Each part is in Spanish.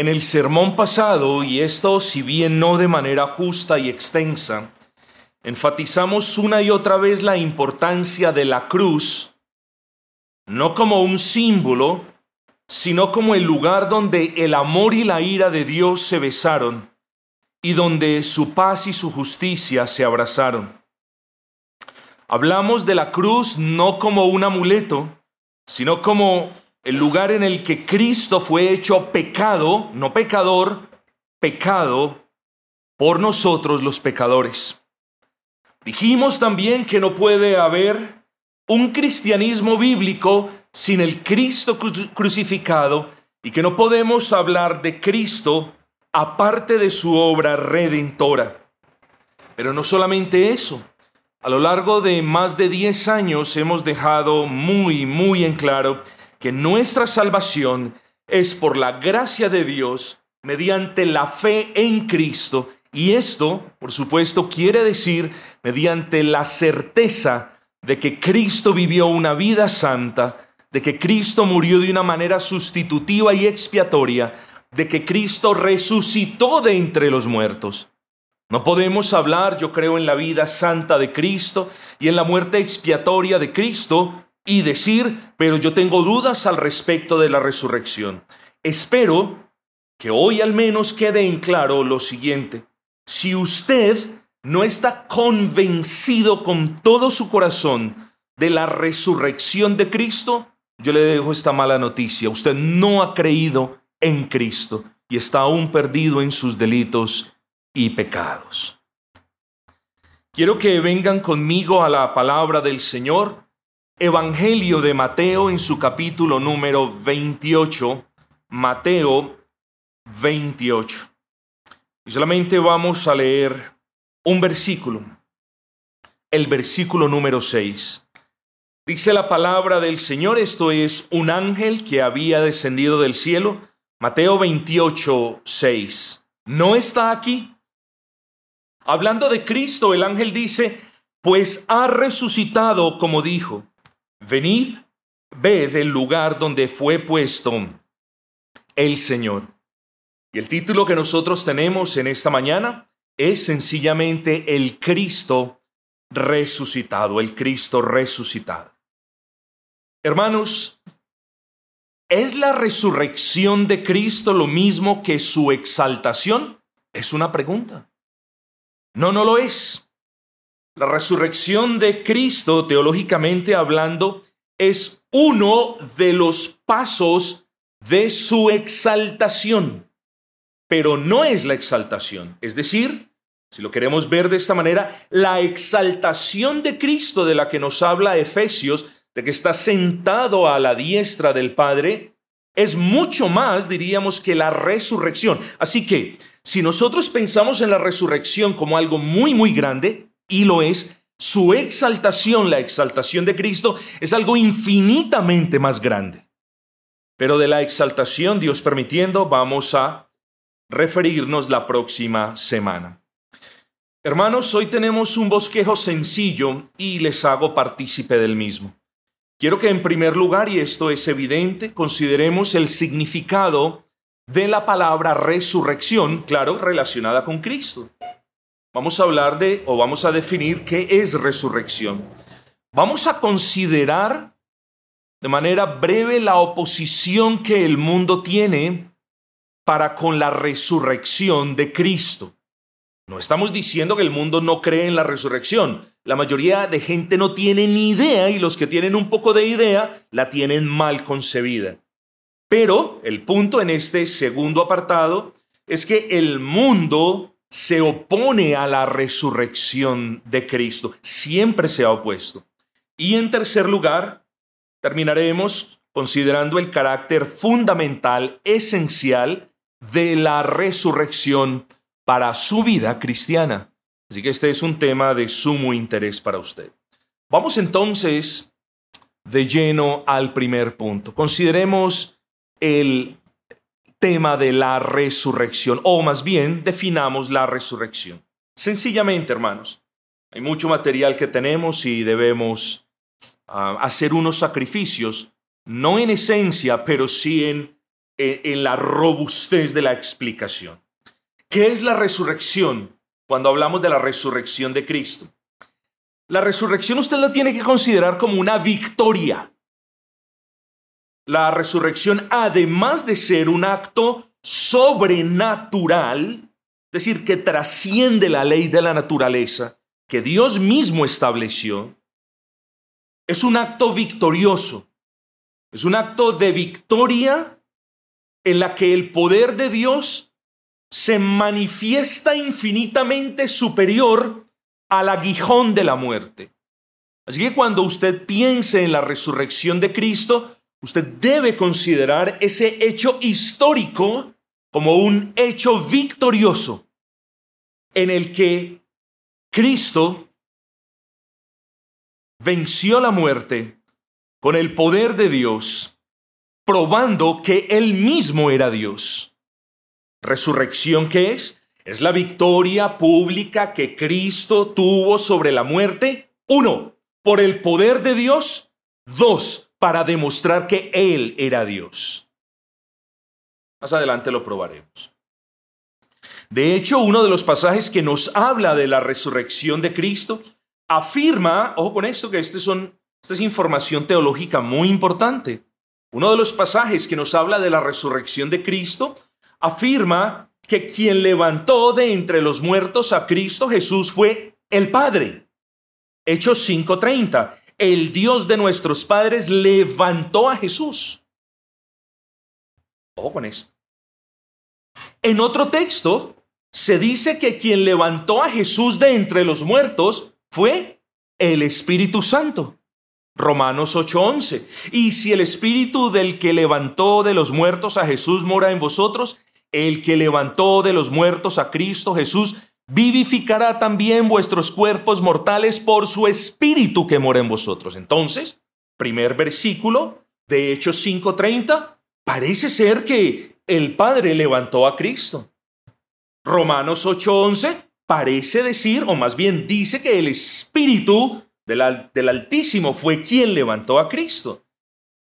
En el sermón pasado, y esto si bien no de manera justa y extensa, enfatizamos una y otra vez la importancia de la cruz, no como un símbolo, sino como el lugar donde el amor y la ira de Dios se besaron y donde su paz y su justicia se abrazaron. Hablamos de la cruz no como un amuleto, sino como el lugar en el que Cristo fue hecho pecado, no pecador, pecado por nosotros los pecadores. Dijimos también que no puede haber un cristianismo bíblico sin el Cristo crucificado y que no podemos hablar de Cristo aparte de su obra redentora. Pero no solamente eso, a lo largo de más de 10 años hemos dejado muy, muy en claro que nuestra salvación es por la gracia de Dios mediante la fe en Cristo. Y esto, por supuesto, quiere decir mediante la certeza de que Cristo vivió una vida santa, de que Cristo murió de una manera sustitutiva y expiatoria, de que Cristo resucitó de entre los muertos. No podemos hablar, yo creo, en la vida santa de Cristo y en la muerte expiatoria de Cristo y decir, pero yo tengo dudas al respecto de la resurrección. Espero que hoy al menos quede en claro lo siguiente. Si usted no está convencido con todo su corazón de la resurrección de Cristo, yo le dejo esta mala noticia. Usted no ha creído en Cristo y está aún perdido en sus delitos y pecados. Quiero que vengan conmigo a la palabra del Señor, Evangelio de Mateo en su capítulo número 28, Mateo 28. Y solamente vamos a leer un versículo, el versículo número 6. Dice la palabra del Señor, esto es un ángel que había descendido del cielo Mateo 28, 6. No está aquí. Hablando de Cristo, el ángel dice, pues ha resucitado como dijo, venid, ved el lugar donde fue puesto el Señor. Y el título que nosotros tenemos en esta mañana es sencillamente el Cristo resucitado, el Cristo resucitado. Hermanos, ¿Es la resurrección de Cristo lo mismo que su exaltación? Es una pregunta. No, no lo es. La resurrección de Cristo, teológicamente hablando, es uno de los pasos de su exaltación, pero no es la exaltación. Es decir, si lo queremos ver de esta manera, la exaltación de Cristo de la que nos habla Efesios de que está sentado a la diestra del Padre, es mucho más, diríamos, que la resurrección. Así que, si nosotros pensamos en la resurrección como algo muy, muy grande, y lo es, su exaltación, la exaltación de Cristo, es algo infinitamente más grande. Pero de la exaltación, Dios permitiendo, vamos a referirnos la próxima semana. Hermanos, hoy tenemos un bosquejo sencillo y les hago partícipe del mismo. Quiero que en primer lugar, y esto es evidente, consideremos el significado de la palabra resurrección, claro, relacionada con Cristo. Vamos a hablar de, o vamos a definir qué es resurrección. Vamos a considerar de manera breve la oposición que el mundo tiene para con la resurrección de Cristo. No estamos diciendo que el mundo no cree en la resurrección. La mayoría de gente no tiene ni idea y los que tienen un poco de idea la tienen mal concebida. Pero el punto en este segundo apartado es que el mundo se opone a la resurrección de Cristo, siempre se ha opuesto. Y en tercer lugar, terminaremos considerando el carácter fundamental, esencial de la resurrección para su vida cristiana. Así que este es un tema de sumo interés para usted. Vamos entonces de lleno al primer punto. Consideremos el tema de la resurrección, o más bien definamos la resurrección. Sencillamente, hermanos, hay mucho material que tenemos y debemos ah, hacer unos sacrificios, no en esencia, pero sí en en la robustez de la explicación. ¿Qué es la resurrección cuando hablamos de la resurrección de Cristo? La resurrección usted la tiene que considerar como una victoria. La resurrección, además de ser un acto sobrenatural, es decir, que trasciende la ley de la naturaleza, que Dios mismo estableció, es un acto victorioso. Es un acto de victoria en la que el poder de Dios se manifiesta infinitamente superior al aguijón de la muerte. Así que cuando usted piense en la resurrección de Cristo, usted debe considerar ese hecho histórico como un hecho victorioso en el que Cristo venció la muerte con el poder de Dios, probando que Él mismo era Dios. ¿Resurrección qué es? Es la victoria pública que Cristo tuvo sobre la muerte. Uno, por el poder de Dios. Dos, para demostrar que Él era Dios. Más adelante lo probaremos. De hecho, uno de los pasajes que nos habla de la resurrección de Cristo afirma, ojo con esto, que este son, esta es información teológica muy importante. Uno de los pasajes que nos habla de la resurrección de Cristo afirma que quien levantó de entre los muertos a Cristo Jesús fue el Padre. Hechos 5:30. El Dios de nuestros padres levantó a Jesús. Ojo con esto. En otro texto se dice que quien levantó a Jesús de entre los muertos fue el Espíritu Santo. Romanos 8:11. Y si el Espíritu del que levantó de los muertos a Jesús mora en vosotros, el que levantó de los muertos a Cristo Jesús vivificará también vuestros cuerpos mortales por su Espíritu que mora en vosotros. Entonces, primer versículo de Hechos 5:30, parece ser que el Padre levantó a Cristo. Romanos 8:11 parece decir, o más bien dice que el Espíritu del, del Altísimo fue quien levantó a Cristo.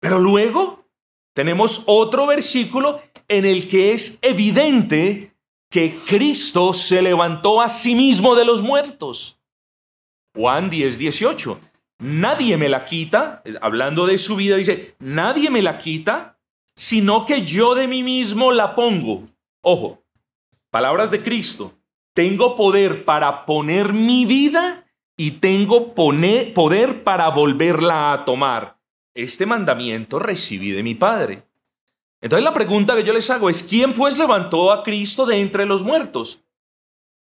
Pero luego tenemos otro versículo en el que es evidente que Cristo se levantó a sí mismo de los muertos. Juan 10, 18. Nadie me la quita, hablando de su vida, dice, nadie me la quita, sino que yo de mí mismo la pongo. Ojo, palabras de Cristo. Tengo poder para poner mi vida y tengo poder para volverla a tomar. Este mandamiento recibí de mi Padre. Entonces la pregunta que yo les hago es, ¿quién pues levantó a Cristo de entre los muertos?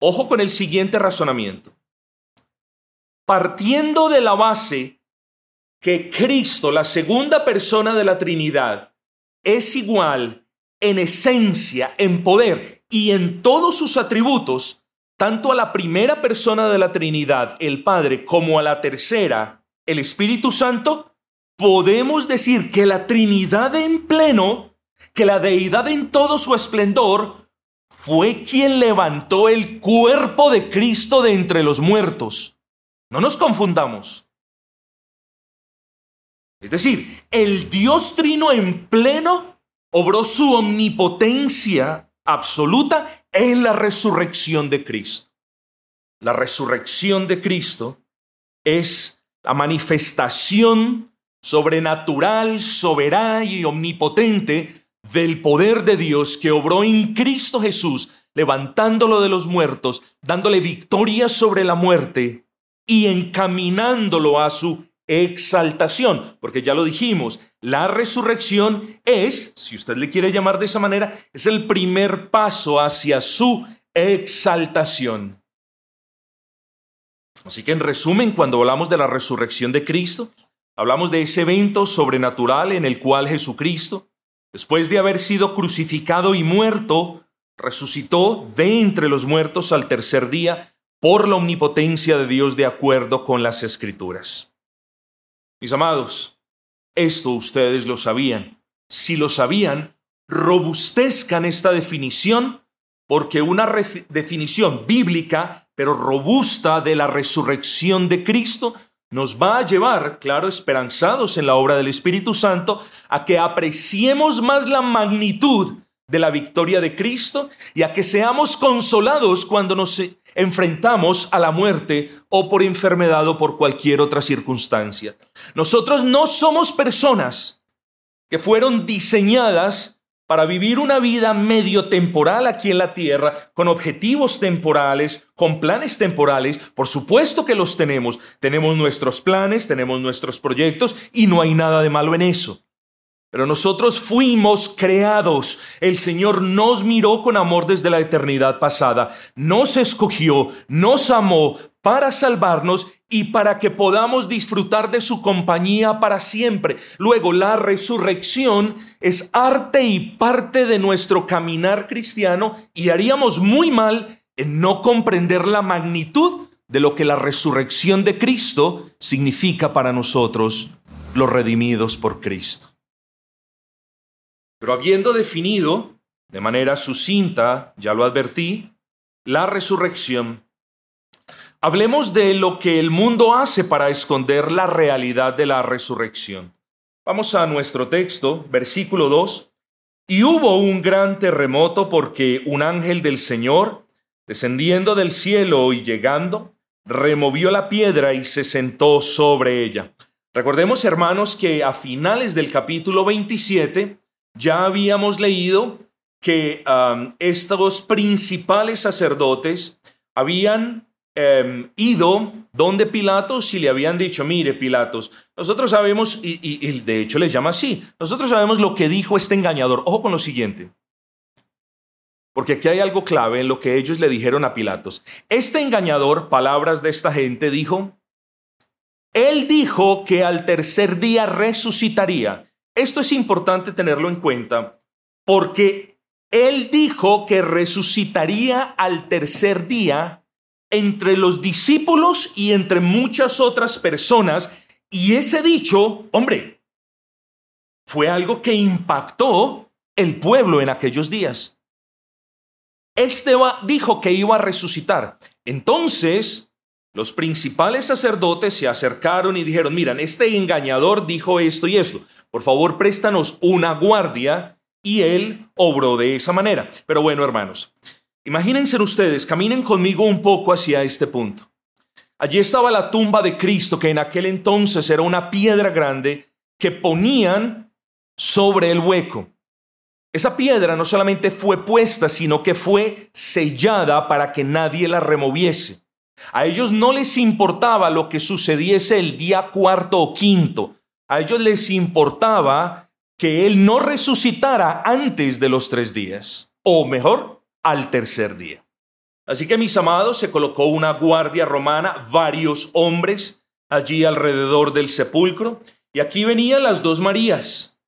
Ojo con el siguiente razonamiento. Partiendo de la base que Cristo, la segunda persona de la Trinidad, es igual en esencia, en poder y en todos sus atributos, tanto a la primera persona de la Trinidad, el Padre, como a la tercera, el Espíritu Santo, podemos decir que la Trinidad en pleno que la deidad en todo su esplendor fue quien levantó el cuerpo de Cristo de entre los muertos. No nos confundamos. Es decir, el Dios trino en pleno obró su omnipotencia absoluta en la resurrección de Cristo. La resurrección de Cristo es la manifestación sobrenatural, soberana y omnipotente del poder de Dios que obró en Cristo Jesús, levantándolo de los muertos, dándole victoria sobre la muerte y encaminándolo a su exaltación, porque ya lo dijimos, la resurrección es, si usted le quiere llamar de esa manera, es el primer paso hacia su exaltación. Así que en resumen, cuando hablamos de la resurrección de Cristo, hablamos de ese evento sobrenatural en el cual Jesucristo Después de haber sido crucificado y muerto, resucitó de entre los muertos al tercer día por la omnipotencia de Dios de acuerdo con las escrituras. Mis amados, esto ustedes lo sabían. Si lo sabían, robustezcan esta definición porque una definición bíblica, pero robusta de la resurrección de Cristo, nos va a llevar, claro, esperanzados en la obra del Espíritu Santo, a que apreciemos más la magnitud de la victoria de Cristo y a que seamos consolados cuando nos enfrentamos a la muerte o por enfermedad o por cualquier otra circunstancia. Nosotros no somos personas que fueron diseñadas para vivir una vida medio temporal aquí en la tierra, con objetivos temporales, con planes temporales. Por supuesto que los tenemos. Tenemos nuestros planes, tenemos nuestros proyectos y no hay nada de malo en eso. Pero nosotros fuimos creados. El Señor nos miró con amor desde la eternidad pasada. Nos escogió, nos amó para salvarnos y para que podamos disfrutar de su compañía para siempre. Luego, la resurrección es arte y parte de nuestro caminar cristiano y haríamos muy mal en no comprender la magnitud de lo que la resurrección de Cristo significa para nosotros, los redimidos por Cristo. Pero habiendo definido de manera sucinta, ya lo advertí, la resurrección, Hablemos de lo que el mundo hace para esconder la realidad de la resurrección. Vamos a nuestro texto, versículo 2. Y hubo un gran terremoto porque un ángel del Señor, descendiendo del cielo y llegando, removió la piedra y se sentó sobre ella. Recordemos, hermanos, que a finales del capítulo 27 ya habíamos leído que um, estos principales sacerdotes habían Em, ido donde Pilatos y le habían dicho, mire Pilatos, nosotros sabemos, y, y de hecho les llama así, nosotros sabemos lo que dijo este engañador. Ojo con lo siguiente, porque aquí hay algo clave en lo que ellos le dijeron a Pilatos. Este engañador, palabras de esta gente, dijo, él dijo que al tercer día resucitaría. Esto es importante tenerlo en cuenta porque él dijo que resucitaría al tercer día entre los discípulos y entre muchas otras personas. Y ese dicho, hombre, fue algo que impactó el pueblo en aquellos días. Este dijo que iba a resucitar. Entonces, los principales sacerdotes se acercaron y dijeron, miran, este engañador dijo esto y esto. Por favor, préstanos una guardia. Y él obró de esa manera. Pero bueno, hermanos, Imagínense ustedes, caminen conmigo un poco hacia este punto. Allí estaba la tumba de Cristo, que en aquel entonces era una piedra grande que ponían sobre el hueco. Esa piedra no solamente fue puesta, sino que fue sellada para que nadie la removiese. A ellos no les importaba lo que sucediese el día cuarto o quinto. A ellos les importaba que Él no resucitara antes de los tres días. O mejor, al tercer día. Así que mis amados, se colocó una guardia romana, varios hombres allí alrededor del sepulcro, y aquí venían las dos Marías.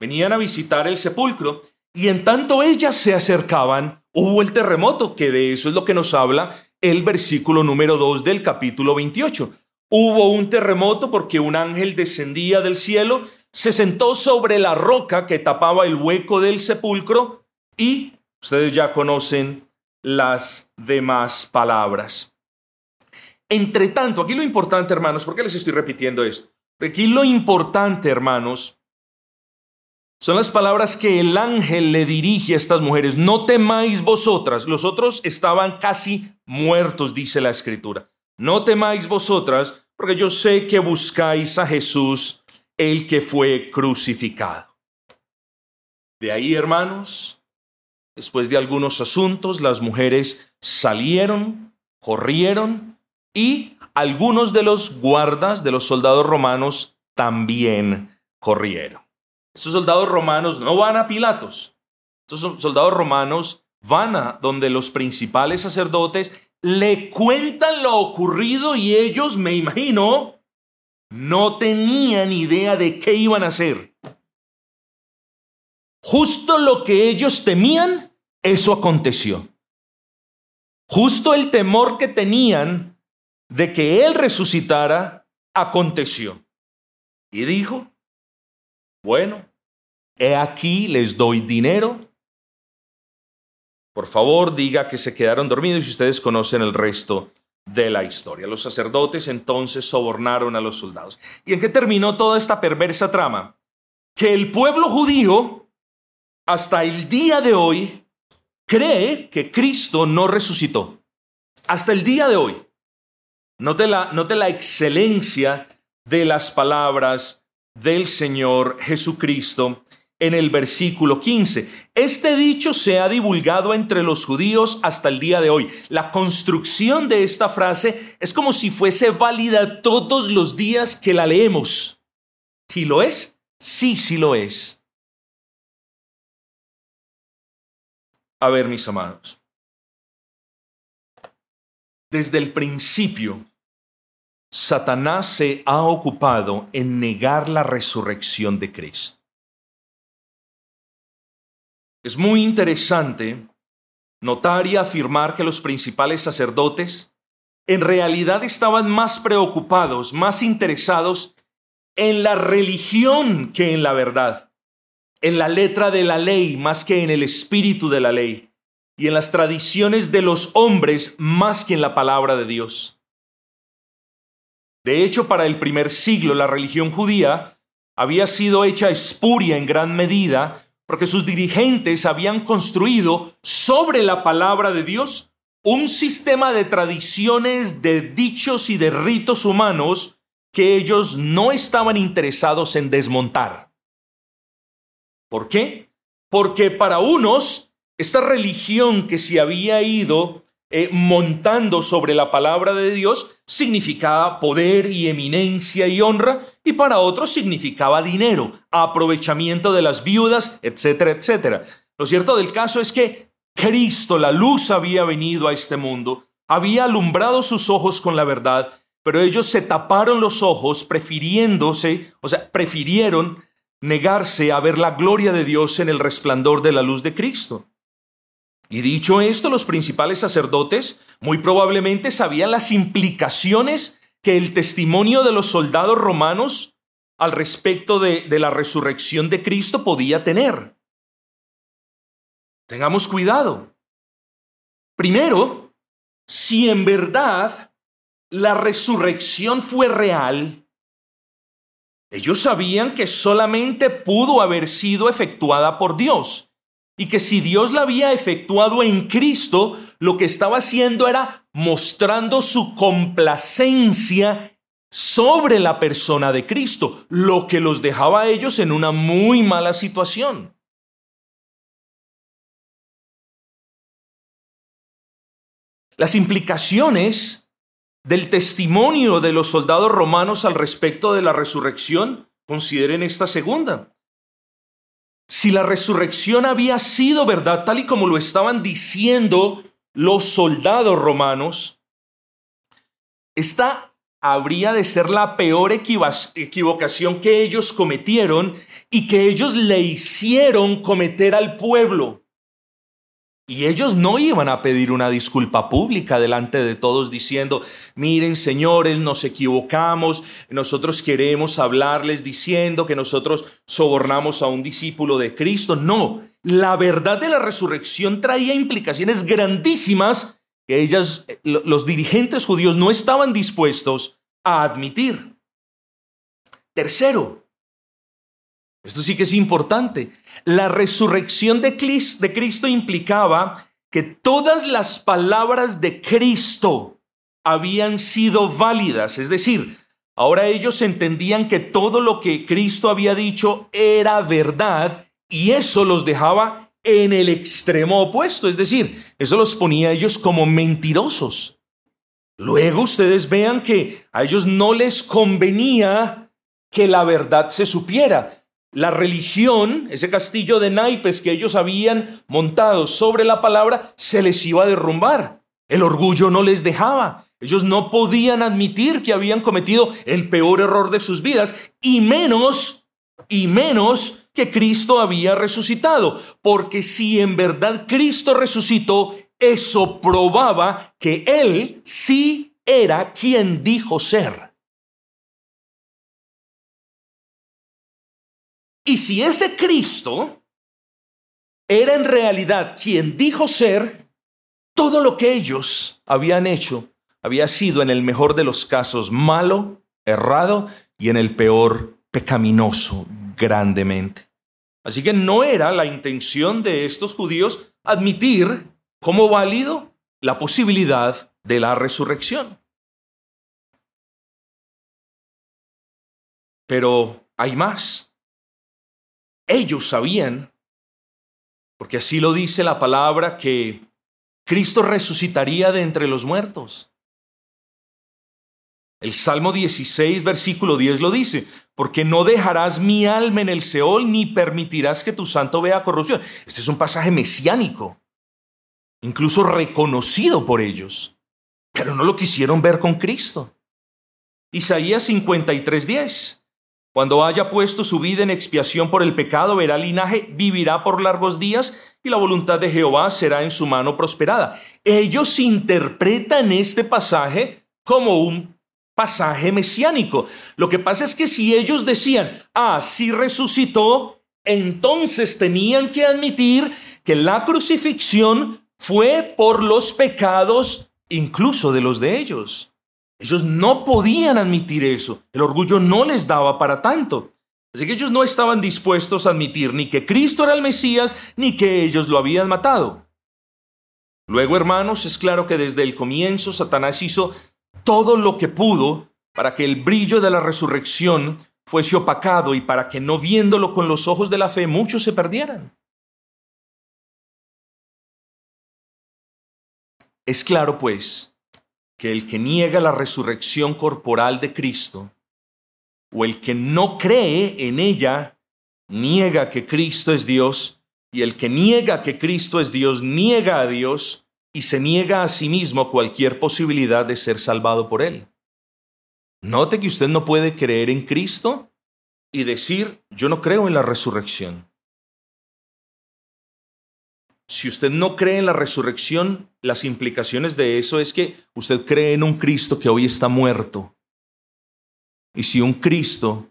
Venían a visitar el sepulcro, y en tanto ellas se acercaban, hubo el terremoto, que de eso es lo que nos habla el versículo número 2 del capítulo 28. Hubo un terremoto porque un ángel descendía del cielo, se sentó sobre la roca que tapaba el hueco del sepulcro y Ustedes ya conocen las demás palabras. Entre tanto, aquí lo importante, hermanos, ¿por qué les estoy repitiendo esto? Aquí lo importante, hermanos, son las palabras que el ángel le dirige a estas mujeres. No temáis vosotras. Los otros estaban casi muertos, dice la escritura. No temáis vosotras, porque yo sé que buscáis a Jesús, el que fue crucificado. De ahí, hermanos, Después de algunos asuntos, las mujeres salieron, corrieron y algunos de los guardas de los soldados romanos también corrieron. Estos soldados romanos no van a Pilatos. Estos soldados romanos van a donde los principales sacerdotes le cuentan lo ocurrido y ellos, me imagino, no tenían idea de qué iban a hacer. Justo lo que ellos temían, eso aconteció. Justo el temor que tenían de que Él resucitara, aconteció. Y dijo, bueno, he aquí les doy dinero. Por favor, diga que se quedaron dormidos y ustedes conocen el resto de la historia. Los sacerdotes entonces sobornaron a los soldados. ¿Y en qué terminó toda esta perversa trama? Que el pueblo judío, hasta el día de hoy, cree que Cristo no resucitó. Hasta el día de hoy. Note la, la excelencia de las palabras del Señor Jesucristo en el versículo 15. Este dicho se ha divulgado entre los judíos hasta el día de hoy. La construcción de esta frase es como si fuese válida todos los días que la leemos. ¿Y lo es? Sí, sí lo es. A ver, mis amados. Desde el principio, Satanás se ha ocupado en negar la resurrección de Cristo. Es muy interesante notar y afirmar que los principales sacerdotes en realidad estaban más preocupados, más interesados en la religión que en la verdad, en la letra de la ley más que en el espíritu de la ley, y en las tradiciones de los hombres más que en la palabra de Dios. De hecho, para el primer siglo la religión judía había sido hecha espuria en gran medida porque sus dirigentes habían construido sobre la palabra de Dios un sistema de tradiciones, de dichos y de ritos humanos que ellos no estaban interesados en desmontar. ¿Por qué? Porque para unos, esta religión que se había ido eh, montando sobre la palabra de Dios significaba poder y eminencia y honra, y para otros significaba dinero, aprovechamiento de las viudas, etcétera, etcétera. Lo cierto del caso es que Cristo, la luz, había venido a este mundo, había alumbrado sus ojos con la verdad, pero ellos se taparon los ojos prefiriéndose, o sea, prefirieron negarse a ver la gloria de Dios en el resplandor de la luz de Cristo. Y dicho esto, los principales sacerdotes muy probablemente sabían las implicaciones que el testimonio de los soldados romanos al respecto de, la resurrección de Cristo podía tener. Tengamos cuidado. Primero, si en verdad la resurrección fue real, ellos sabían que solamente pudo haber sido efectuada por Dios y que si Dios la había efectuado en Cristo, lo que estaba haciendo era mostrando su complacencia sobre la persona de Cristo, lo que los dejaba a ellos en una muy mala situación. Las implicaciones del testimonio de los soldados romanos al respecto de la resurrección, consideren esta segunda. Si la resurrección había sido verdad, tal y como lo estaban diciendo los soldados romanos, esta habría de ser la peor equivocación que ellos cometieron y que ellos le hicieron cometer al pueblo. Y ellos no iban a pedir una disculpa pública delante de todos diciendo, miren señores, nos equivocamos, nosotros queremos hablarles diciendo que nosotros sobornamos a un discípulo de Cristo. No, la verdad de la resurrección traía implicaciones grandísimas que ellas, los dirigentes judíos no estaban dispuestos a admitir. Tercero, esto sí que es importante. La resurrección de Cristo implicaba que todas las palabras de Cristo habían sido válidas. Es decir, ahora ellos entendían que todo lo que Cristo había dicho era verdad y eso los dejaba en el extremo opuesto. Es decir, eso los ponía a ellos como mentirosos. Luego ustedes vean que a ellos no les convenía que la verdad se supiera la religión, ese castillo de naipes que ellos habían montado sobre la palabra, se les iba a derrumbar. El orgullo no les dejaba. Ellos no podían admitir que habían cometido el peor error de sus vidas, y menos, y menos que Cristo había resucitado. Porque si en verdad Cristo resucitó, eso probaba que Él sí era quien dijo ser. Y si ese Cristo era en realidad quien dijo ser, todo lo que ellos habían hecho había sido en el mejor de los casos malo, errado y en el peor pecaminoso grandemente. Así que no era la intención de estos judíos admitir como válido la posibilidad de la resurrección. Pero hay más. Ellos sabían, porque así lo dice la palabra, que Cristo resucitaría de entre los muertos. El Salmo 16, versículo 10 lo dice, porque no dejarás mi alma en el Seol ni permitirás que tu santo vea corrupción. Este es un pasaje mesiánico, incluso reconocido por ellos, pero no lo quisieron ver con Cristo. Isaías 53, 10. Cuando haya puesto su vida en expiación por el pecado, verá linaje, vivirá por largos días y la voluntad de Jehová será en su mano prosperada. Ellos interpretan este pasaje como un pasaje mesiánico. Lo que pasa es que si ellos decían, ah, resucitó, entonces tenían que admitir que la crucifixión fue por los pecados incluso de los de ellos. Ellos no podían admitir eso. El orgullo no les daba para tanto. Así que ellos no estaban dispuestos a admitir ni que Cristo era el Mesías, ni que ellos lo habían matado. Luego, hermanos, es claro que desde el comienzo Satanás hizo todo lo que pudo para que el brillo de la resurrección fuese opacado y para que no viéndolo con los ojos de la fe muchos se perdieran. Es claro, pues, que el que niega la resurrección corporal de Cristo, o el que no cree en ella, niega que Cristo es Dios, y el que niega que Cristo es Dios, niega a Dios y se niega a sí mismo cualquier posibilidad de ser salvado por Él. Note que usted no puede creer en Cristo y decir, yo no creo en la resurrección. Si usted no cree en la resurrección, las implicaciones de eso es que usted cree en un Cristo que hoy está muerto. Y si un Cristo,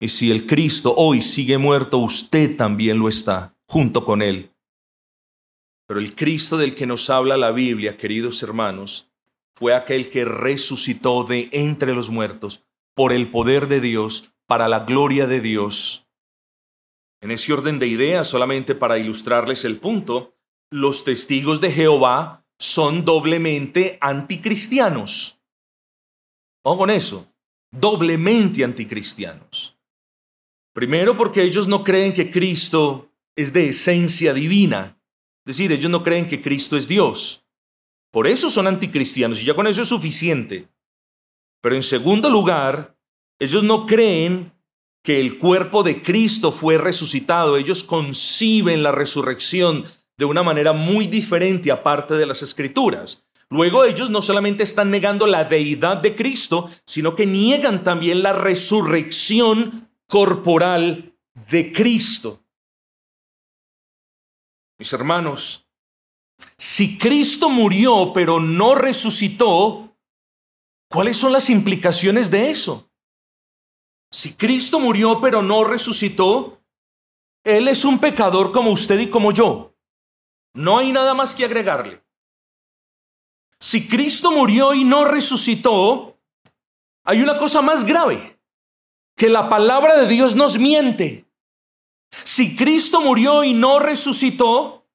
y si el Cristo hoy sigue muerto, usted también lo está, junto con él. Pero el Cristo del que nos habla la Biblia, queridos hermanos, fue aquel que resucitó de entre los muertos por el poder de Dios, para la gloria de Dios. En ese orden de ideas, solamente para ilustrarles el punto, los testigos de Jehová son doblemente anticristianos. Vamos con eso, doblemente anticristianos. Primero porque ellos no creen que Cristo es de esencia divina, es decir, ellos no creen que Cristo es Dios. Por eso son anticristianos y ya con eso es suficiente. Pero en segundo lugar, ellos no creen que el cuerpo de Cristo fue resucitado, ellos conciben la resurrección de una manera muy diferente aparte de las escrituras. Luego ellos no solamente están negando la deidad de Cristo, sino que niegan también la resurrección corporal de Cristo. Mis hermanos, si Cristo murió pero no resucitó, ¿cuáles son las implicaciones de eso? Si Cristo murió pero no resucitó, Él es un pecador como usted y como yo. No hay nada más que agregarle. Si Cristo murió y no resucitó, hay una cosa más grave, que la palabra de Dios nos miente. Si Cristo murió y no resucitó,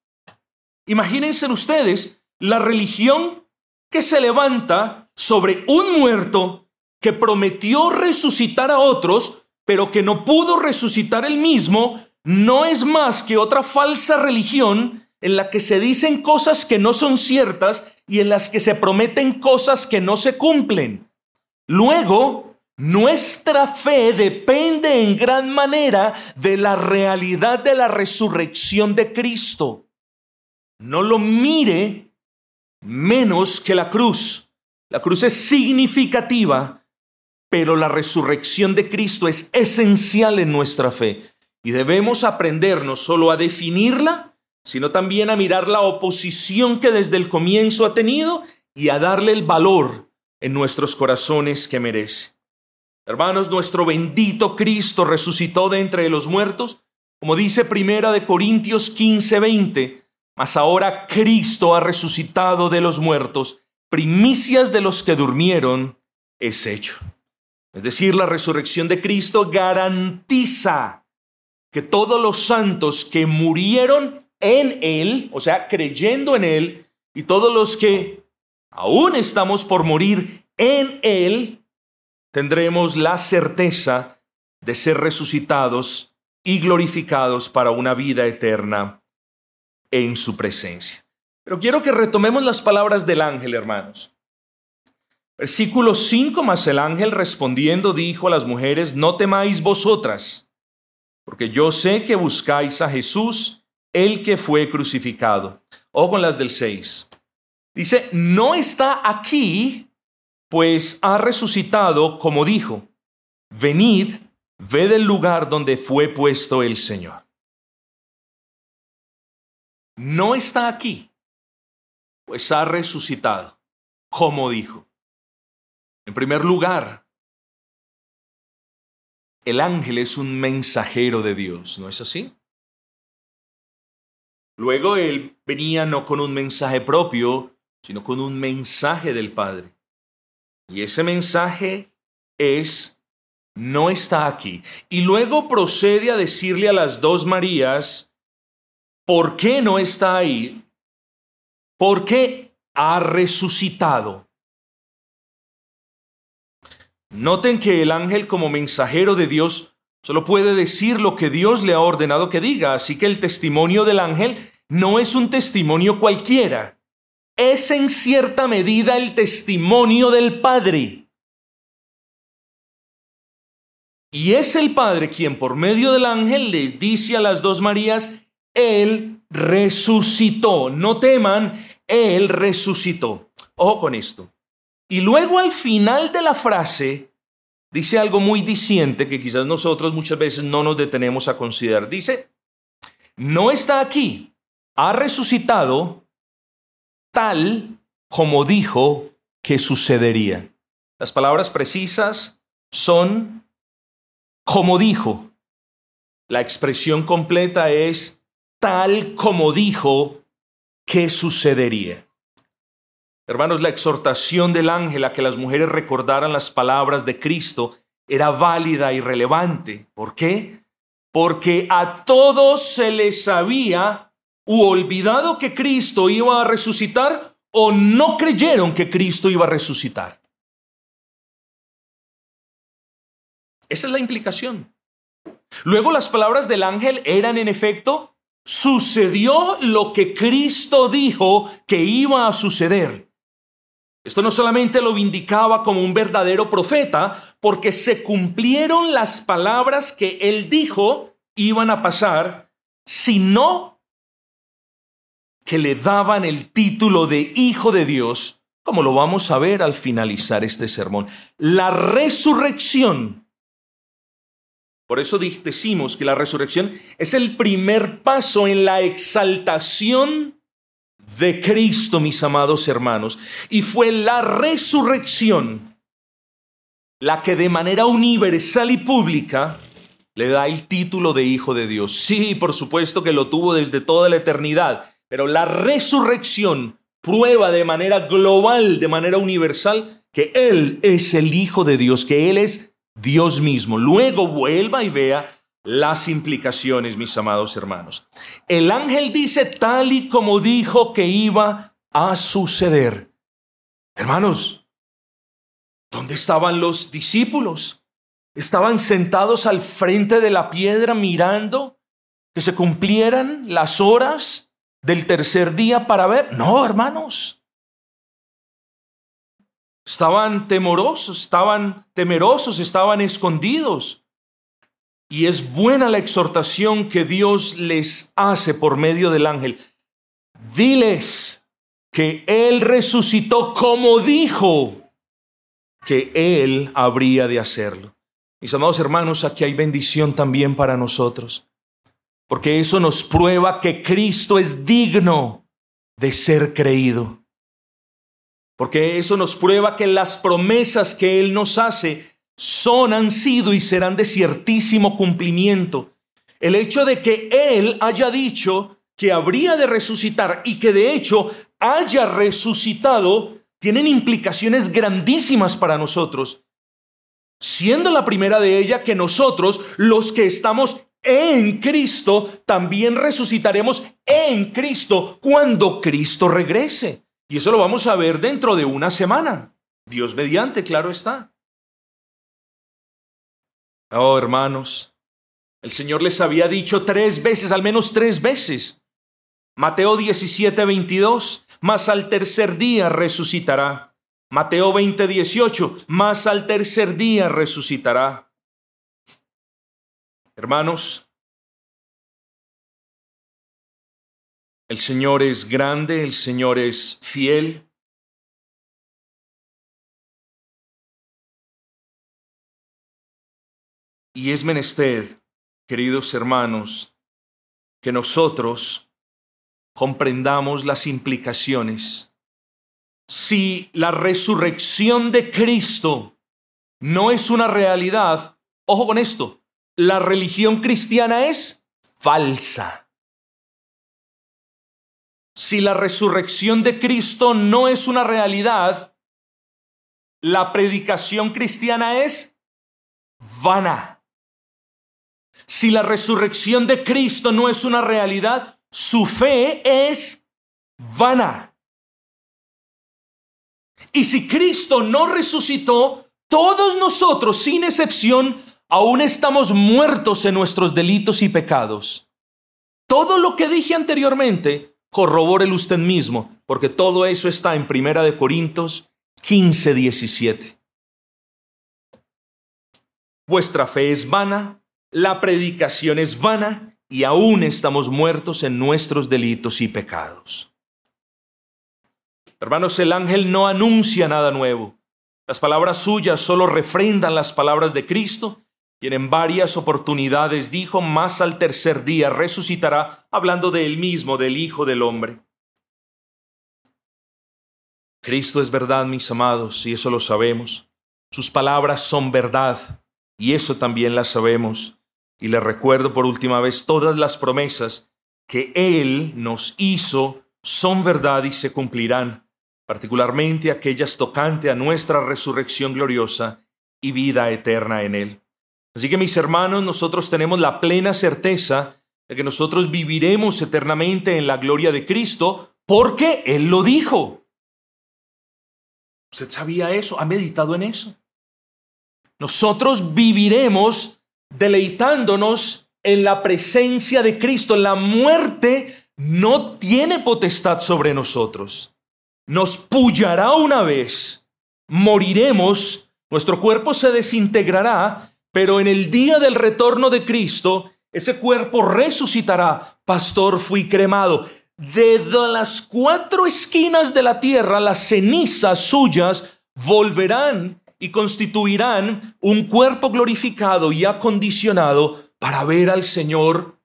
imagínense ustedes la religión que se levanta sobre un muerto que prometió resucitar a otros, pero que no pudo resucitar él mismo, no es más que otra falsa religión en la que se dicen cosas que no son ciertas y en las que se prometen cosas que no se cumplen. Luego, nuestra fe depende en gran manera de la realidad de la resurrección de Cristo. No lo mire menos que la cruz. La cruz es significativa, pero la resurrección de Cristo es esencial en nuestra fe. Y debemos aprender no solo a definirla, sino también a mirar la oposición que desde el comienzo ha tenido y a darle el valor en nuestros corazones que merece. Hermanos, nuestro bendito Cristo resucitó de entre los muertos, como dice Primera de Corintios 15, 20, mas ahora Cristo ha resucitado de los muertos, primicias de los que durmieron es hecho. Es decir, la resurrección de Cristo garantiza que todos los santos que murieron en Él, o sea, creyendo en Él, y todos los que aún estamos por morir en Él, tendremos la certeza de ser resucitados y glorificados para una vida eterna en su presencia. Pero quiero que retomemos las palabras del ángel, hermanos. Versículo 5 más el ángel respondiendo dijo a las mujeres, no temáis vosotras, porque yo sé que buscáis a Jesús, el que fue crucificado. O con las del 6. Dice, no está aquí, pues ha resucitado como dijo, venid, ved el lugar donde fue puesto el Señor. No está aquí, pues ha resucitado, como dijo. En primer lugar, el ángel es un mensajero de Dios, ¿no es así? Luego él venía no con un mensaje propio, sino con un mensaje del Padre. Y ese mensaje es, no está aquí. Y luego procede a decirle a las dos Marías, ¿por qué no está ahí? Porque ha resucitado. Noten que el ángel como mensajero de Dios solo puede decir lo que Dios le ha ordenado que diga, así que el testimonio del ángel no es un testimonio cualquiera, es en cierta medida el testimonio del Padre. Y es el Padre quien por medio del ángel les dice a las dos Marías, Él resucitó, no teman, Él resucitó. Ojo con esto. Y luego al final de la frase dice algo muy diciente que quizás nosotros muchas veces no nos detenemos a considerar. Dice, no está aquí, ha resucitado tal como dijo que sucedería. Las palabras precisas son como dijo. La expresión completa es tal como dijo que sucedería. Hermanos, la exhortación del ángel a que las mujeres recordaran las palabras de Cristo era válida y relevante. ¿Por qué? Porque a todos se les había olvidado que Cristo iba a resucitar o no creyeron que Cristo iba a resucitar. Esa es la implicación. Luego las palabras del ángel eran en efecto, sucedió lo que Cristo dijo que iba a suceder. Esto no solamente lo vindicaba como un verdadero profeta, porque se cumplieron las palabras que él dijo iban a pasar, sino que le daban el título de Hijo de Dios, como lo vamos a ver al finalizar este sermón. La resurrección. Por eso decimos que la resurrección es el primer paso en la exaltación de Cristo, mis amados hermanos, y fue la resurrección la que de manera universal y pública le da el título de Hijo de Dios. Sí, por supuesto que lo tuvo desde toda la eternidad, pero la resurrección prueba de manera global, de manera universal, que Él es el Hijo de Dios, que Él es Dios mismo. Luego vuelva y vea las implicaciones, mis amados hermanos. El ángel dice tal y como dijo que iba a suceder. Hermanos, ¿dónde estaban los discípulos? ¿Estaban sentados al frente de la piedra mirando que se cumplieran las horas del tercer día para ver? No, hermanos. Estaban temorosos, estaban temerosos, estaban escondidos. Y es buena la exhortación que Dios les hace por medio del ángel. Diles que Él resucitó como dijo que Él habría de hacerlo. Mis amados hermanos, aquí hay bendición también para nosotros, porque eso nos prueba que Cristo es digno de ser creído. Porque eso nos prueba que las promesas que Él nos hace son, han sido y serán de ciertísimo cumplimiento. El hecho de que Él haya dicho que habría de resucitar y que de hecho haya resucitado, tienen implicaciones grandísimas para nosotros, siendo la primera de ellas que nosotros, los que estamos en Cristo, también resucitaremos en Cristo cuando Cristo regrese. Y eso lo vamos a ver dentro de una semana. Dios mediante, claro está. Oh, hermanos, el Señor les había dicho tres veces, al menos tres veces. Mateo 17, 22, más al tercer día resucitará. Mateo 20, 18, más al tercer día resucitará. Hermanos, el Señor es grande, el Señor es fiel. Y es menester, queridos hermanos, que nosotros comprendamos las implicaciones. Si la resurrección de Cristo no es una realidad, ojo con esto, la religión cristiana es falsa. Si la resurrección de Cristo no es una realidad, la predicación cristiana es vana. Si la resurrección de Cristo no es una realidad, su fe es vana. Y si Cristo no resucitó, todos nosotros, sin excepción, aún estamos muertos en nuestros delitos y pecados. Todo lo que dije anteriormente, corrobórelo usted mismo, porque todo eso está en Primera de Corintios 15, 17. Vuestra fe es vana, la predicación es vana, y aún estamos muertos en nuestros delitos y pecados. Hermanos, el ángel no anuncia nada nuevo. Las palabras suyas solo refrendan las palabras de Cristo quien en varias oportunidades dijo, más al tercer día resucitará, hablando de él mismo, del Hijo del Hombre. Cristo es verdad, mis amados, y eso lo sabemos. Sus palabras son verdad, y eso también las sabemos. Y le recuerdo por última vez, todas las promesas que Él nos hizo son verdad y se cumplirán, particularmente aquellas tocante a nuestra resurrección gloriosa y vida eterna en Él. Así que mis hermanos, nosotros tenemos la plena certeza de que nosotros viviremos eternamente en la gloria de Cristo porque Él lo dijo. ¿Usted sabía eso? ¿Ha meditado en eso? Nosotros viviremos deleitándonos en la presencia de Cristo. La muerte no tiene potestad sobre nosotros. Nos pullará una vez, moriremos, nuestro cuerpo se desintegrará pero en el día del retorno de Cristo, ese cuerpo resucitará. Pastor, fui cremado. Desde las cuatro esquinas de la tierra, las cenizas suyas volverán y constituirán un cuerpo glorificado y acondicionado para ver al Señor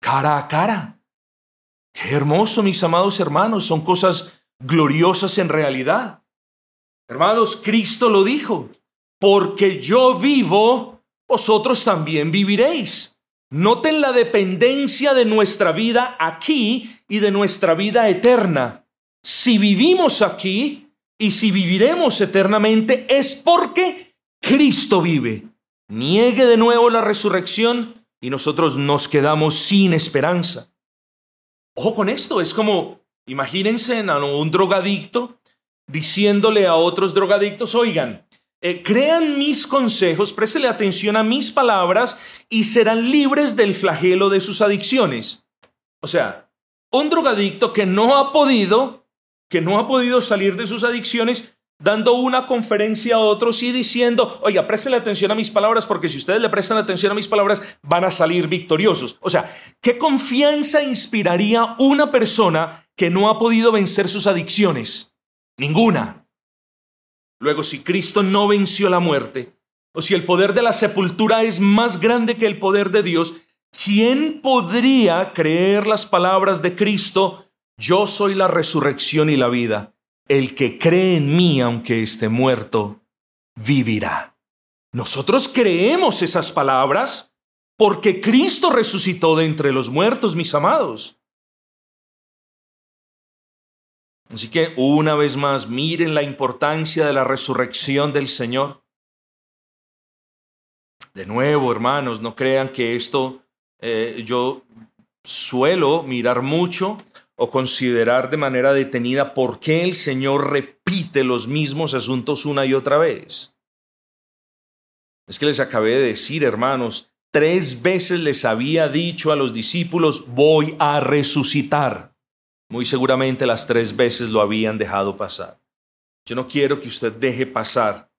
cara a cara. Qué hermoso, mis amados hermanos, son cosas gloriosas en realidad. Hermanos, Cristo lo dijo, porque yo vivo, vosotros también viviréis. Noten la dependencia de nuestra vida aquí y de nuestra vida eterna. Si vivimos aquí y si viviremos eternamente es porque Cristo vive. Niegue de nuevo la resurrección y nosotros nos quedamos sin esperanza. Ojo con esto, es como, imagínense a un drogadicto diciéndole a otros drogadictos, oigan, eh, crean mis consejos, préstele atención a mis palabras y serán libres del flagelo de sus adicciones. O sea, un drogadicto que no ha podido, que no ha podido salir de sus adicciones, dando una conferencia a otros y diciendo, oiga, préstele atención a mis palabras porque si ustedes le prestan atención a mis palabras van a salir victoriosos. O sea, ¿qué confianza inspiraría una persona que no ha podido vencer sus adicciones? Ninguna. Luego, si Cristo no venció la muerte, o si el poder de la sepultura es más grande que el poder de Dios, ¿quién podría creer las palabras de Cristo? Yo soy la resurrección y la vida. El que cree en mí, aunque esté muerto, vivirá. Nosotros creemos esas palabras porque Cristo resucitó de entre los muertos, mis amados. Así que una vez más, miren la importancia de la resurrección del Señor. De nuevo, hermanos, no crean que esto eh, yo suelo mirar mucho o considerar de manera detenida por qué el Señor repite los mismos asuntos una y otra vez. Es que les acabé de decir, hermanos, tres veces les había dicho a los discípulos, voy a resucitar. Muy seguramente las tres veces lo habían dejado pasar. Yo no quiero que usted deje pasar,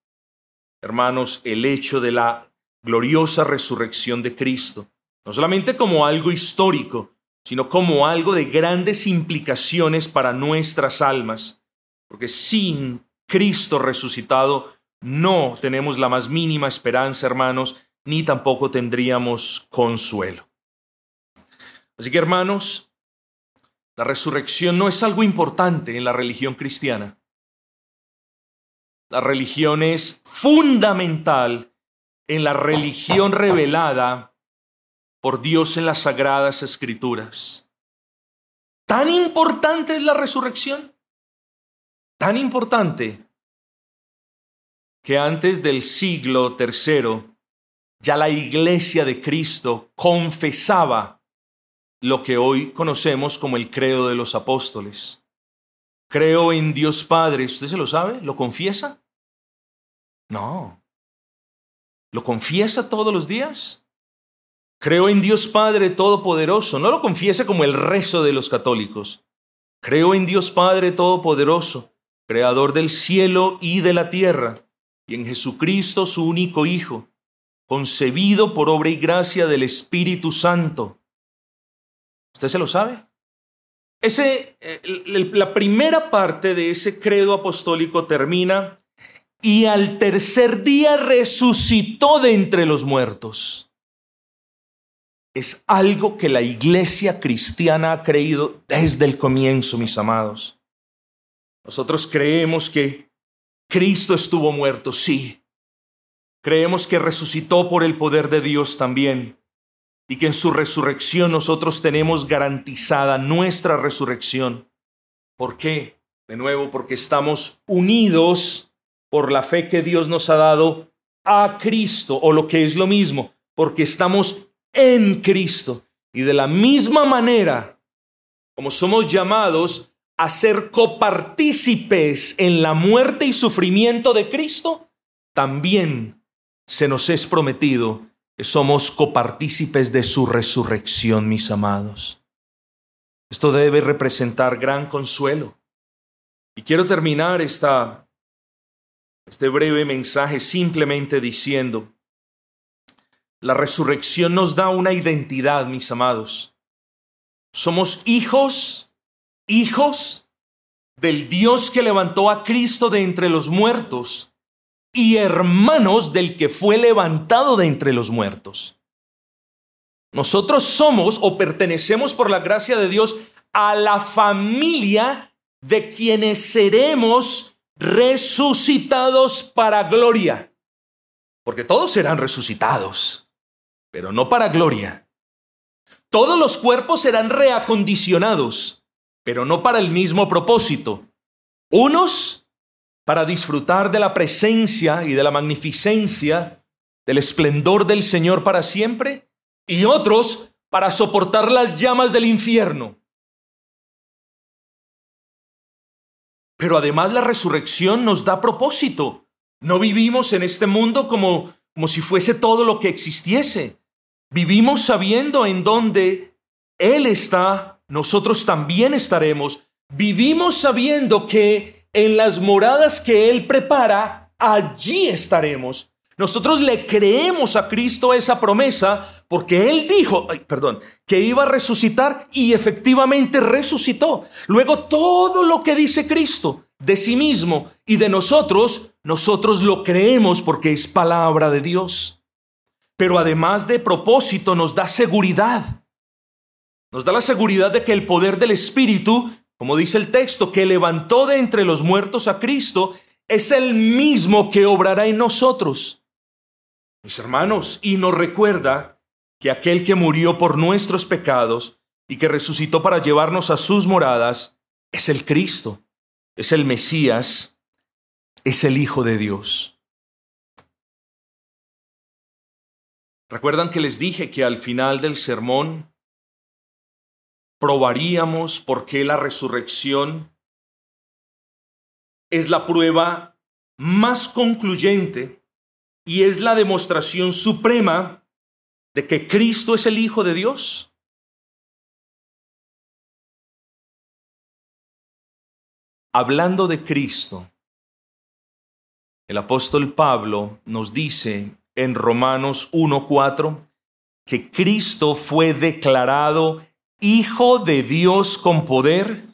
hermanos, el hecho de la gloriosa resurrección de Cristo, no solamente como algo histórico, sino como algo de grandes implicaciones para nuestras almas, porque sin Cristo resucitado no tenemos la más mínima esperanza, hermanos, ni tampoco tendríamos consuelo. Así que, hermanos, la resurrección no es algo importante en la religión cristiana. La religión es fundamental en la religión revelada por Dios en las sagradas escrituras. ¿Tan importante es la resurrección? Tan importante que antes del siglo tercero ya la iglesia de Cristo confesaba lo que hoy conocemos como el credo de los apóstoles. Creo en Dios Padre, ¿usted se lo sabe? ¿Lo confiesa? No. ¿Lo confiesa todos los días? Creo en Dios Padre Todopoderoso. No lo confiesa como el rezo de los católicos. Creo en Dios Padre Todopoderoso, Creador del cielo y de la tierra, y en Jesucristo su único Hijo, concebido por obra y gracia del Espíritu Santo ¿Usted se lo sabe? Ese, eh, la primera parte de ese credo apostólico termina y al tercer día resucitó de entre los muertos. Es algo que la iglesia cristiana ha creído desde el comienzo, mis amados. Nosotros creemos que Cristo estuvo muerto, sí. Creemos que resucitó por el poder de Dios también y que en su resurrección nosotros tenemos garantizada nuestra resurrección. ¿Por qué? De nuevo, porque estamos unidos por la fe que Dios nos ha dado a Cristo, o lo que es lo mismo, porque estamos en Cristo. Y de la misma manera, como somos llamados a ser copartícipes en la muerte y sufrimiento de Cristo, también se nos es prometido somos copartícipes de su resurrección, mis amados. Esto debe representar gran consuelo. Y quiero terminar esta, este breve mensaje simplemente diciendo, la resurrección nos da una identidad, mis amados. Somos hijos, hijos del Dios que levantó a Cristo de entre los muertos y hermanos del que fue levantado de entre los muertos. Nosotros somos o pertenecemos por la gracia de Dios a la familia de quienes seremos resucitados para gloria. Porque todos serán resucitados, pero no para gloria. Todos los cuerpos serán reacondicionados, pero no para el mismo propósito. Unos para disfrutar de la presencia y de la magnificencia, del esplendor del Señor para siempre, y otros para soportar las llamas del infierno. Pero además la resurrección nos da propósito. No vivimos en este mundo como, como si fuese todo lo que existiese. Vivimos sabiendo en dónde Él está, nosotros también estaremos. Vivimos sabiendo que en las moradas que Él prepara, allí estaremos. Nosotros le creemos a Cristo esa promesa porque Él dijo, perdón, que iba a resucitar y efectivamente resucitó. Luego todo lo que dice Cristo de sí mismo y de nosotros, nosotros lo creemos porque es palabra de Dios. Pero además de propósito nos da seguridad. Nos da la seguridad de que el poder del Espíritu como dice el texto, que levantó de entre los muertos a Cristo, es el mismo que obrará en nosotros. Mis hermanos, y nos recuerda que aquel que murió por nuestros pecados y que resucitó para llevarnos a sus moradas, es el Cristo. es el Mesías, es el Hijo de Dios. ¿Recuerdan que les dije que al final del sermón probaríamos por qué la resurrección es la prueba más concluyente y es la demostración suprema de que Cristo es el Hijo de Dios? Hablando de Cristo, el apóstol Pablo nos dice en Romanos 1.4 que Cristo fue declarado Hijo de Dios con poder,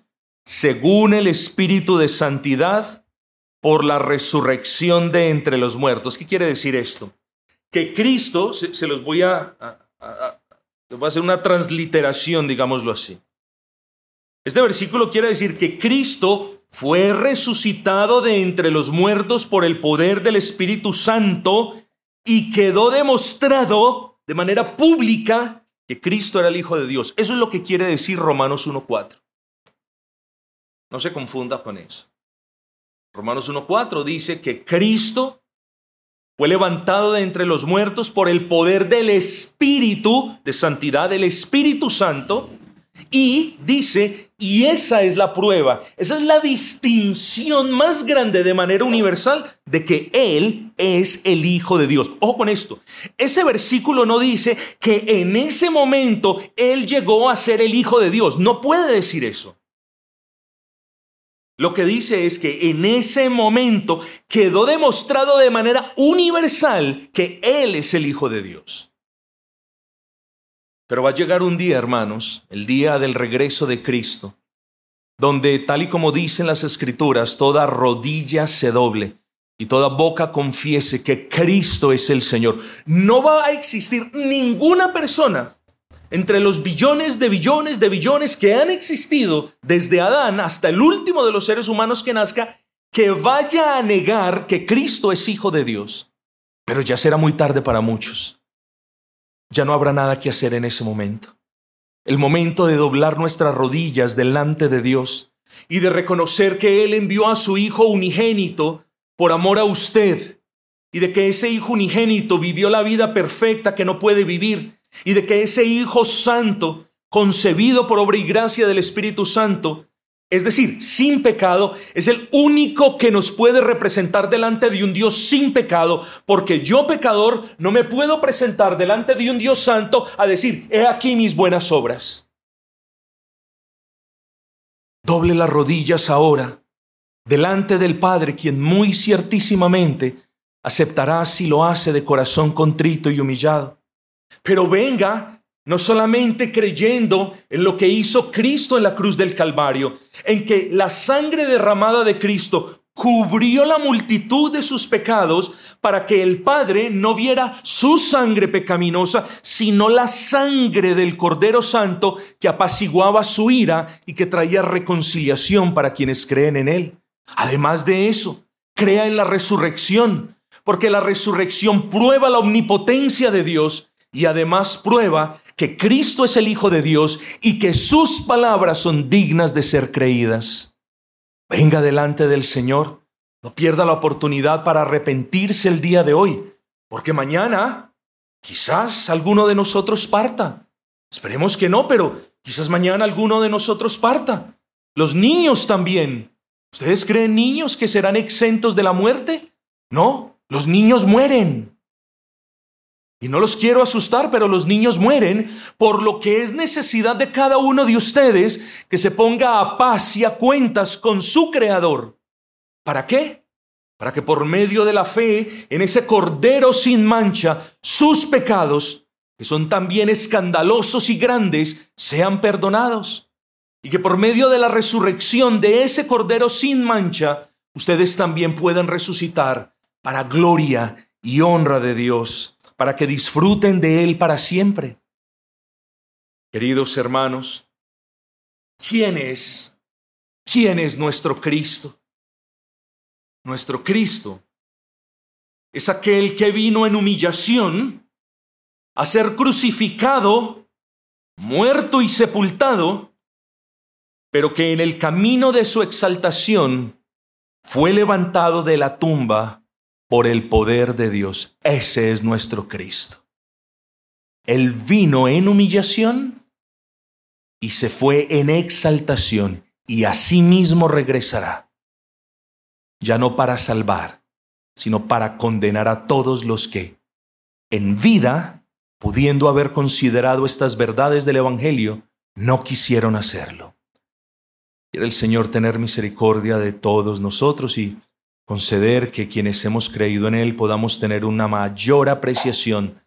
según el Espíritu de Santidad, por la resurrección de entre los muertos. ¿Qué quiere decir esto? Que Cristo, se, los voy a, voy a hacer una transliteración, digámoslo así. Este versículo quiere decir que Cristo fue resucitado de entre los muertos por el poder del Espíritu Santo y quedó demostrado de manera pública que Cristo era el Hijo de Dios. Eso es lo que quiere decir Romanos 1.4. No se confunda con eso. Romanos 1.4 dice que Cristo fue levantado de entre los muertos por el poder del Espíritu de santidad, del Espíritu Santo, y dice, y esa es la prueba, esa es la distinción más grande de manera universal de que Él es el Hijo de Dios. Ojo con esto, ese versículo no dice que en ese momento Él llegó a ser el Hijo de Dios, no puede decir eso. Lo que dice es que en ese momento quedó demostrado de manera universal que Él es el Hijo de Dios. Pero va a llegar un día, hermanos, el día del regreso de Cristo, donde, tal y como dicen las escrituras, toda rodilla se doble y toda boca confiese que Cristo es el Señor. No va a existir ninguna persona entre los billones de billones de billones que han existido desde Adán hasta el último de los seres humanos que nazca, que vaya a negar que Cristo es Hijo de Dios. Pero ya será muy tarde para muchos. Ya no habrá nada que hacer en ese momento. El momento de doblar nuestras rodillas delante de Dios y de reconocer que Él envió a su Hijo unigénito por amor a usted y de que ese Hijo unigénito vivió la vida perfecta que no puede vivir y de que ese Hijo Santo, concebido por obra y gracia del Espíritu Santo, es decir, sin pecado, es el único que nos puede representar delante de un Dios sin pecado, porque yo pecador no me puedo presentar delante de un Dios santo a decir, he aquí mis buenas obras. Doble las rodillas ahora delante del Padre, quien muy ciertísimamente aceptará si lo hace de corazón contrito y humillado. Pero venga no solamente creyendo en lo que hizo Cristo en la cruz del Calvario, en que la sangre derramada de Cristo cubrió la multitud de sus pecados para que el Padre no viera su sangre pecaminosa, sino la sangre del Cordero Santo que apaciguaba su ira y que traía reconciliación para quienes creen en Él. Además de eso, crea en la resurrección, porque la resurrección prueba la omnipotencia de Dios y además prueba que Cristo es el Hijo de Dios y que sus palabras son dignas de ser creídas. Venga delante del Señor, no pierda la oportunidad para arrepentirse el día de hoy, porque mañana quizás alguno de nosotros parta. Esperemos que no, pero quizás mañana alguno de nosotros parta. Los niños también. ¿Ustedes creen niños que serán exentos de la muerte? No, los niños mueren. Y no los quiero asustar, pero los niños mueren, por lo que es necesidad de cada uno de ustedes que se ponga a paz y a cuentas con su Creador. ¿Para qué? Para que por medio de la fe en ese Cordero sin mancha, sus pecados, que son también escandalosos y grandes, sean perdonados. Y que por medio de la resurrección de ese Cordero sin mancha, ustedes también puedan resucitar para gloria y honra de Dios para que disfruten de Él para siempre. Queridos hermanos, ¿quién es? ¿Quién es nuestro Cristo? Nuestro Cristo es aquel que vino en humillación a ser crucificado, muerto y sepultado, pero que en el camino de su exaltación fue levantado de la tumba por el poder de Dios. Ese es nuestro Cristo. Él vino en humillación y se fue en exaltación y asimismo regresará. Ya no para salvar, sino para condenar a todos los que en vida, pudiendo haber considerado estas verdades del Evangelio, no quisieron hacerlo. Quiere el Señor tener misericordia de todos nosotros y conceder que quienes hemos creído en Él podamos tener una mayor apreciación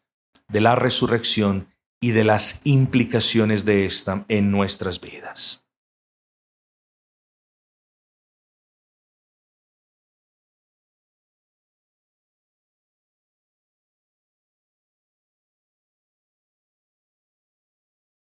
de la resurrección y de las implicaciones de esta en nuestras vidas.